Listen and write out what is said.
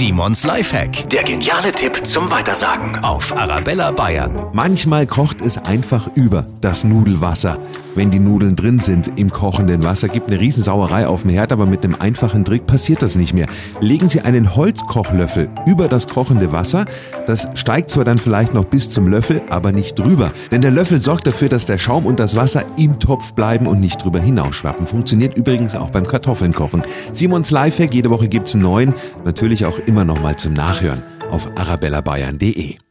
Simons Lifehack. Der geniale Tipp zum Weitersagen auf Arabella Bayern. Manchmal kocht es einfach über, das Nudelwasser. Wenn die Nudeln drin sind im kochenden Wasser, gibt eine Riesensauerei auf dem Herd, aber mit einem einfachen Trick passiert das nicht mehr. Legen Sie einen Holzkochlöffel über das kochende Wasser. Das steigt zwar dann vielleicht noch bis zum Löffel, aber nicht drüber. Denn der Löffel sorgt dafür, dass der Schaum und das Wasser im Topf bleiben und nicht drüber hinausschwappen. Funktioniert übrigens auch beim Kartoffeln kochen. Simons Lifehack, jede Woche gibt es einen neuen. Natürlich auch immer noch mal zum Nachhören auf arabellabayern.de.